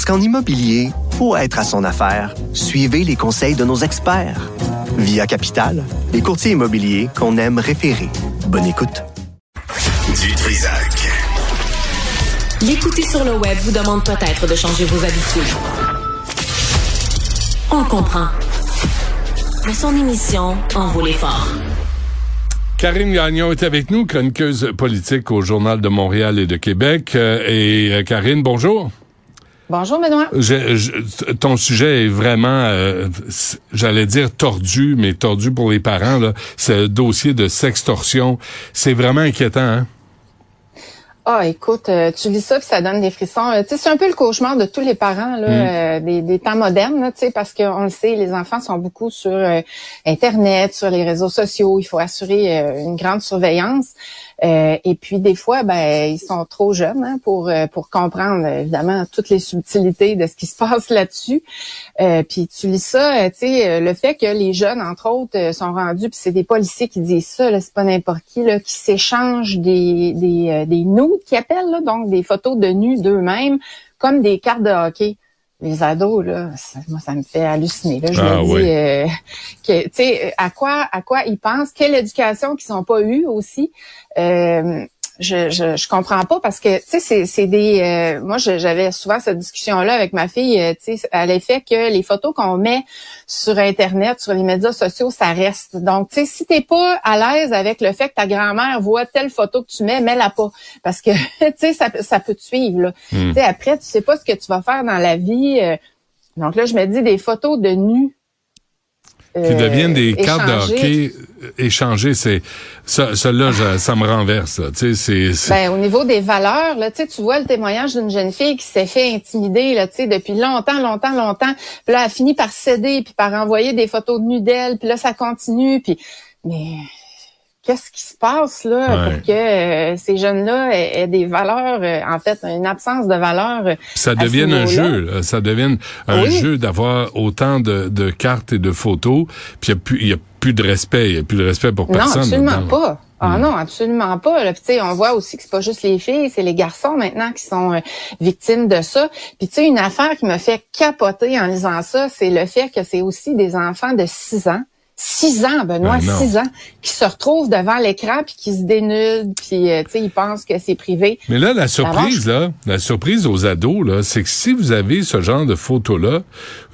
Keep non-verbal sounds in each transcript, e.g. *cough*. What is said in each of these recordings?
Parce qu'en immobilier, pour être à son affaire, suivez les conseils de nos experts. Via Capital, les courtiers immobiliers qu'on aime référer. Bonne écoute. Du Trisac. L'écouter sur le web vous demande peut-être de changer vos habitudes. On comprend. Mais son émission en vaut l'effort. Karine Gagnon est avec nous, chroniqueuse politique au Journal de Montréal et de Québec. Euh, et euh, Karine, bonjour. Bonjour, Benoît. Je, je, ton sujet est vraiment, euh, j'allais dire tordu, mais tordu pour les parents. Là. Ce dossier de sextorsion, c'est vraiment inquiétant. Hein? Ah, écoute, euh, tu lis ça puis ça donne des frissons. Euh, c'est un peu le cauchemar de tous les parents là, Mm. euh, des, des temps modernes, tu sais, parce qu'on le sait, les enfants sont beaucoup sur Internet, sur les réseaux sociaux. Il faut assurer une grande surveillance. Euh, et puis des fois, ben, ils sont trop jeunes hein, pour euh, pour comprendre évidemment toutes les subtilités de ce qui se *laughs* passe là-dessus. Euh, puis tu lis ça, euh, tu sais, le fait que les jeunes, entre autres, sont rendus, puis c'est des policiers qui disent ça, c'est pas n'importe qui, là, qui s'échangent des des des nudes qui appellent, donc des photos de nus d'eux-mêmes, comme des cartes de hockey. Les ados, là, ça- moi, ça me fait halluciner. Là. Je Ah, me dis oui. euh, que, tu sais, à quoi, à quoi ils pensent, quelle éducation qu'ils n'ont pas eue aussi? Euh, je, je, je comprends pas parce que tu sais c'est c'est des euh, moi j'avais souvent cette discussion là avec ma fille euh, tu sais à l'effet que les photos qu'on met sur internet sur les médias sociaux ça reste. Donc tu sais si t'es pas à l'aise avec le fait que ta grand-mère voit telle photo que tu mets mets-la pas. Parce que *laughs* tu sais ça peut- ça peut te suivre là. Hmm. tu sais après tu sais pas ce que tu vas faire dans la vie euh, donc là je me dis des photos de nus Qui euh, deviennent des cartes de hockey euh, échangées, c'est ça, ça là, je- ça me renverse. là. Tu sais, c'est, c'est- Ben, au niveau des valeurs, là, tu sais, tu vois le témoignage d'une jeune fille qui s'est fait intimider, là, tu sais, depuis longtemps, longtemps, longtemps. Puis là, elle finit par céder, puis par envoyer des photos de nues d'elle, puis là, ça continue, puis mais qu'est-ce qui se passe là Ouais. pour que euh, ces jeunes-là aient, aient des valeurs, euh, en fait, une absence de valeurs. euh, ça devienne un jeu. là. Ça devienne un Oui. jeu d'avoir autant de, de cartes et de photos. Puis il y a a plus de respect. Il y a plus de respect pour Non, personne. absolument là-dedans. pas. Ah Mm. non, absolument pas. Là. Puis, tu sais, on voit aussi que c'est pas juste les filles, c'est les garçons maintenant qui sont euh, victimes de ça. Puis tu sais, une affaire qui me fait capoter en lisant ça, c'est le fait que c'est aussi des enfants de 6 ans. 6 ans, Benoît, Ben. 6 ans, qui se retrouvent devant l'écran puis qui se dénudent, puis euh, tu sais, ils pensent que c'est privé. Mais là, la surprise, là, la surprise aux ados, là, c'est que si vous avez ce genre de photos-là,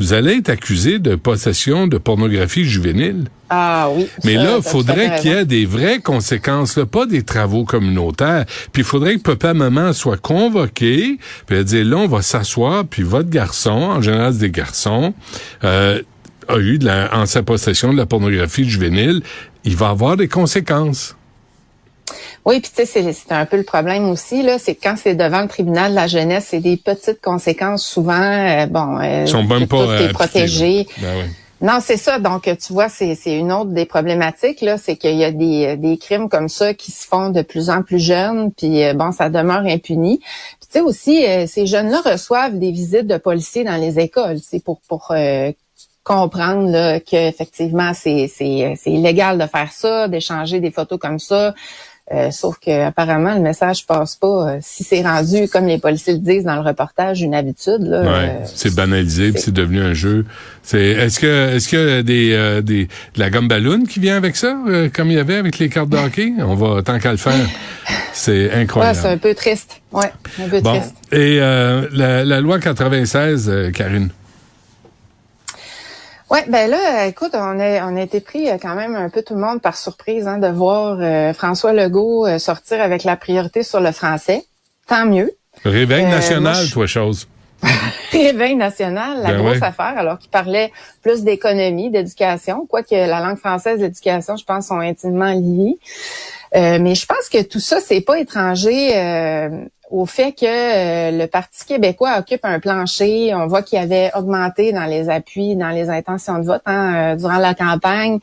vous allez être accusé de possession de pornographie juvénile. Ah oui. Mais ça, là, à faudrait qu'il y ait des vraies conséquences, là, pas des travaux communautaires. Puis il faudrait que papa, maman soient convoqués, puis elle dit, là, on va s'asseoir, puis votre garçon, en général, c'est des garçons, euh, a eu de la, en sa possession de la pornographie juvénile, il va avoir des conséquences. Oui, puis tu sais, c'est- un peu le problème aussi, là, c'est que quand c'est devant le tribunal de la jeunesse, c'est des petites conséquences souvent, euh, bon, euh, Ils sont même pas euh, est appliqués, protégé. là. Ben oui. Non, c'est ça. Donc, tu vois, c'est une autre des problématiques là, c'est qu'il y a des, des crimes comme ça qui se font de plus en plus jeunes, puis euh, bon, ça demeure impuni. Puis tu sais aussi, euh, ces jeunes-là reçoivent des visites de policiers dans les écoles, c'est pour pour euh, comprendre là, que effectivement c'est c'est c'est illégal de faire ça, d'échanger des photos comme ça. Euh, sauf que apparemment le message passe pas. Euh, si c'est rendu, comme les policiers le disent dans le reportage, une habitude là. Ouais, euh, c'est banalisé, c'est- devenu un jeu. C'est est-ce que est-ce a des euh, des de la gomme ballon qui vient avec ça, comme il y avait avec les cartes de hockey? On va tant qu'à le faire. C'est *laughs* ouais, incroyable. c'est un peu triste. Ouais, un peu bon, triste. et euh, la, la loi 96, euh, Karine? Ouais, ben là, écoute, on a, on a été pris euh, quand même un peu tout le monde par surprise hein, de voir euh, François Legault euh, sortir avec la priorité sur le français. Tant mieux. Réveil Euh, national, moi, toi chose. *laughs* Réveil national, la Ben grosse ouais. affaire, alors qu'il parlait plus d'économie, d'éducation, quoique la langue française et l'éducation, je pense, sont intimement liées. Euh, mais je pense que tout ça, c'est pas étranger euh, au fait que euh, le Parti québécois occupe un plancher. On voit qu'il avait augmenté dans les appuis, dans les intentions de vote hein, euh, durant la campagne.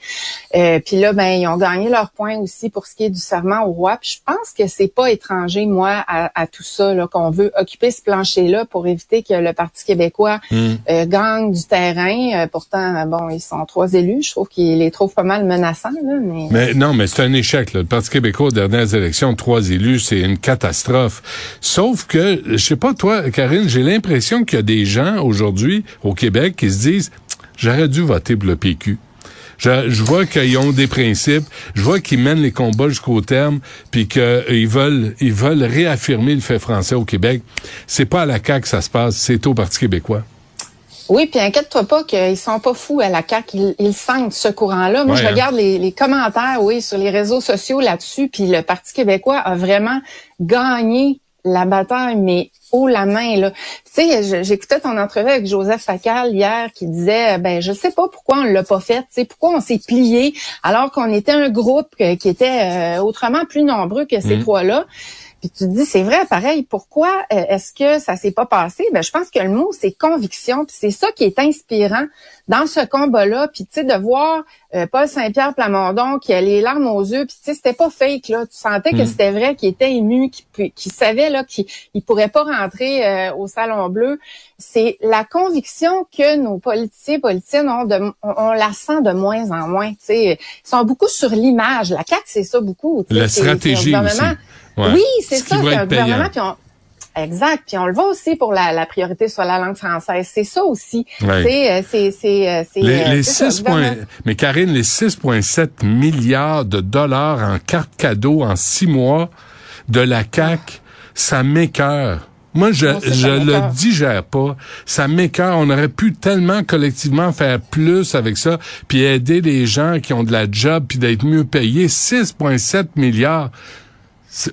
Euh, puis là, ben ils ont gagné leur point aussi pour ce qui est du serment au roi. Puis je pense que c'est pas étranger, moi, à, tout ça, là, qu'on veut occuper ce plancher-là pour éviter que le Parti québécois hmm. gagne du terrain. pourtant, bon, ils sont trois élus. Je trouve qu'ils les trouvent pas mal menaçants. Là, mais... mais non, mais c'est un échec. Là. Le Parti québécois aux dernières élections, trois élus, c'est une catastrophe. Sauf que, je sais pas toi, Karine, j'ai l'impression qu'il y a des gens aujourd'hui au Québec qui se disent, j'aurais dû voter pour le PQ. Je, vois qu'ils ont des principes, je vois qu'ils mènent les combats jusqu'au terme, puis qu'ils veulent, ils veulent réaffirmer le fait français au Québec. C'est pas à la CAQ que ça se passe, c'est au Parti québécois. Oui, puis inquiète-toi pas qu'ils sont pas fous à la CAQ, ils, sentent ce courant-là. Moi, je hein. regarde les, les, commentaires, oui, sur les réseaux sociaux là-dessus, puis le Parti québécois a vraiment gagné la bataille, mais haut la main là. Tu sais, j'écoutais ton entrevue avec Joseph Facal hier qui disait, ben je sais pas pourquoi on l'a pas fait, tu sais, pourquoi on s'est plié alors qu'on était un groupe qui était euh, autrement plus nombreux que ces mmh. trois-là. Puis tu te dis, c'est vrai, pareil, pourquoi euh, est-ce que ça s'est pas passé? Ben, je pense que le mot, c'est conviction. Puis c'est ça qui est inspirant dans ce combat-là. Puis tu sais, de voir euh, Paul Saint-Pierre Plamondon qui a les larmes aux yeux, puis tu sais, c'était pas fake, là. Tu sentais que hmm. c'était vrai, qu'il était ému, qu'il savait là qu'il il pourrait pas rentrer euh, au Salon Bleu. C'est la conviction que nos politiciens politiciennes ont, de, on, la sent de moins en moins. Tu sais, ils sont beaucoup sur l'image. La CAQ, c'est ça beaucoup. La stratégie aussi. Oui, c'est ça, c'est un gouvernement. Puis on, Exact. Puis on le voit aussi pour la, la priorité sur la langue française. C'est ça aussi. C'est, c'est, c'est, les, les 6 points, mais Karine, les 6,7 milliards de dollars en cartes cadeaux en six mois de la CAC, ça m'écœure. Moi, je, je le digère pas. Ça m'écœure. On aurait pu tellement collectivement faire plus avec ça, puis aider les gens qui ont de la job, puis d'être mieux payés. 6,7 milliards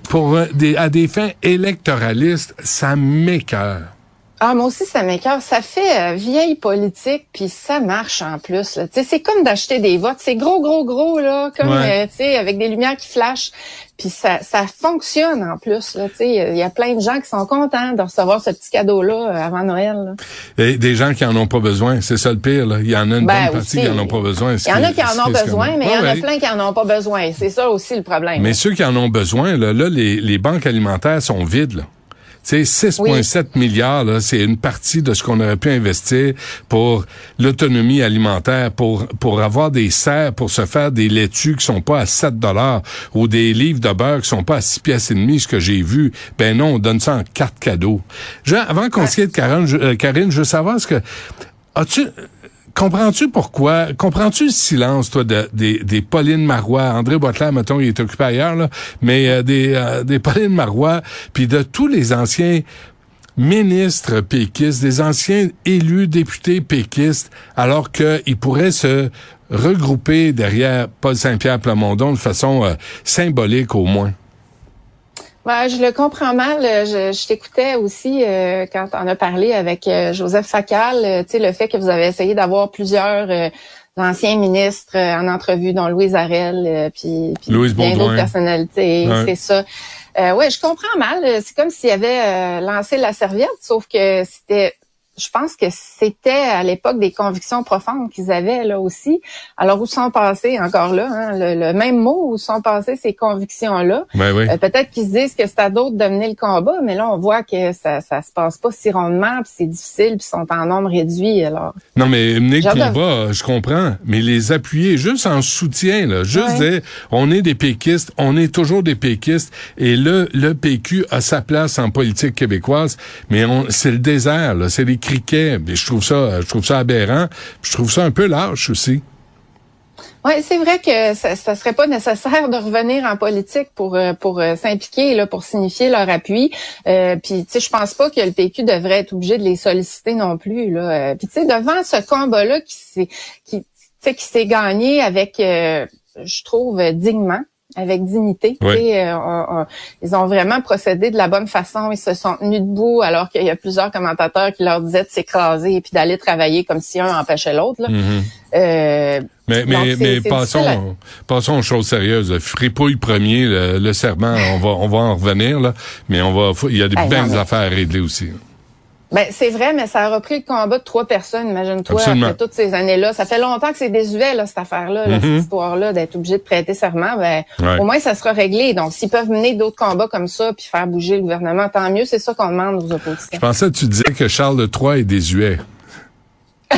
pour euh, des, à des fins électoralistes, ça m'écœure. Ah, moi aussi, ça m'écœure. Ça fait euh, vieille politique, puis ça marche en plus. C'est comme d'acheter des votes. C'est gros, gros, gros, là, comme, euh, tu sais, avec des lumières qui flashent. Puis ça, ça fonctionne en plus. Il y a plein de gens qui sont contents de recevoir ce petit cadeau-là euh, avant Noël. Et des gens qui en ont pas besoin, c'est ça le pire. Là. Il y en a une ben, bonne partie qui en ont pas besoin. Il y en a qui en ont besoin, mais il y en a plein qui en ont pas besoin. C'est ça aussi le problème. Mais ceux qui en ont besoin, là, là les, les banques alimentaires sont vides. Là. C'est 6,7 milliards, c'est une partie de ce qu'on aurait pu investir pour l'autonomie alimentaire, pour pour avoir des serres, pour se faire des laitues qui sont pas à 7 dollars ou des livres de beurre qui sont pas à 6 pièces et demie, ce que j'ai vu. Ben non, on donne ça en carte cadeau. avant qu'on se quitte, Karine, je, euh, Karine, je veux savoir ce que as-tu comprends-tu pourquoi, comprends-tu le silence, toi, de, des, des Pauline Marois, André Boitler, mettons, il est occupé ailleurs, là, mais euh, des, euh, des *laughs* Pauline Marois, puis de tous les anciens ministres péquistes, des anciens élus députés péquistes, alors qu'ils pourraient se regrouper derrière Paul Saint-Pierre Plamondon de façon euh, symbolique au moins. Ouais, je le comprends mal. Je, je t'écoutais aussi euh, quand on a parlé avec euh, Joseph Facal, euh, tu sais, le fait que vous avez essayé d'avoir plusieurs anciens ministres en entrevue, dont Louise Arel, puis, puis bien d'autres personnalités. C'est ça. Euh, ouais, je comprends mal. C'est comme s'il avait lancé la serviette, sauf que c'était je pense que c'était à l'époque des convictions profondes qu'ils avaient là aussi. Alors où sont passés encore là hein, le, même mot où sont passées ces convictions là. Ben oui. Euh, peut-être qu'ils se disent que c'est à d'autres de mener le combat, mais là on voit que ça ça se passe pas si rondement, puis c'est difficile, puis sont en nombre réduit. Alors non mais mener le combat, je comprends, mais les appuyer juste en soutien là, juste dire on est des péquistes, on est toujours des péquistes et le le PQ a sa place en politique québécoise, mais c'est le désert là, c'est les je trouve ça, je trouve ça aberrant. je trouve ça un peu lâche aussi. Oui, c'est vrai que ça, ça serait pas nécessaire de revenir en politique pour euh, pour euh, s'impliquer là, pour signifier leur appui. Euh, puis tu sais, je pense pas que le PQ devrait être obligé de les solliciter non plus là. puis tu sais, devant ce combat là qui s'est qui qui s'est gagné avec, je trouve dignement avec dignité. Oui. Euh, on- on- ils ont vraiment procédé de la bonne façon. Ils se sont tenus debout alors qu'il y a plusieurs commentateurs qui leur disaient de s'écraser et puis d'aller travailler comme si un empêchait l'autre. Mhm. Euh, Mais, mais, passons, passons aux choses sérieuses. Fripouille premier, le, le serment, on va, on va en revenir, là. Mais on va, il y a des belles affaires à régler aussi. Ben, c'est vrai, mais ça a repris le combat de trois personnes, imagine-toi, après toutes ces années-là. Ça fait longtemps que c'est désuet, là, cette affaire-là, là, cette histoire-là, d'être obligé de prêter serment. Ben, Ouais. au moins, ça sera réglé. Donc, s'ils peuvent mener d'autres combats comme ça, puis faire bouger le gouvernement, tant mieux. C'est ça qu'on demande aux oppositions. Je pensais que tu disais que Charles III est désuet. *laughs*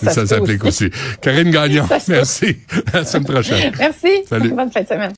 Ça Ça, s'applique aussi. Karine Gagnon, merci. À la semaine prochaine. Merci. Salut. Bonne fin de semaine.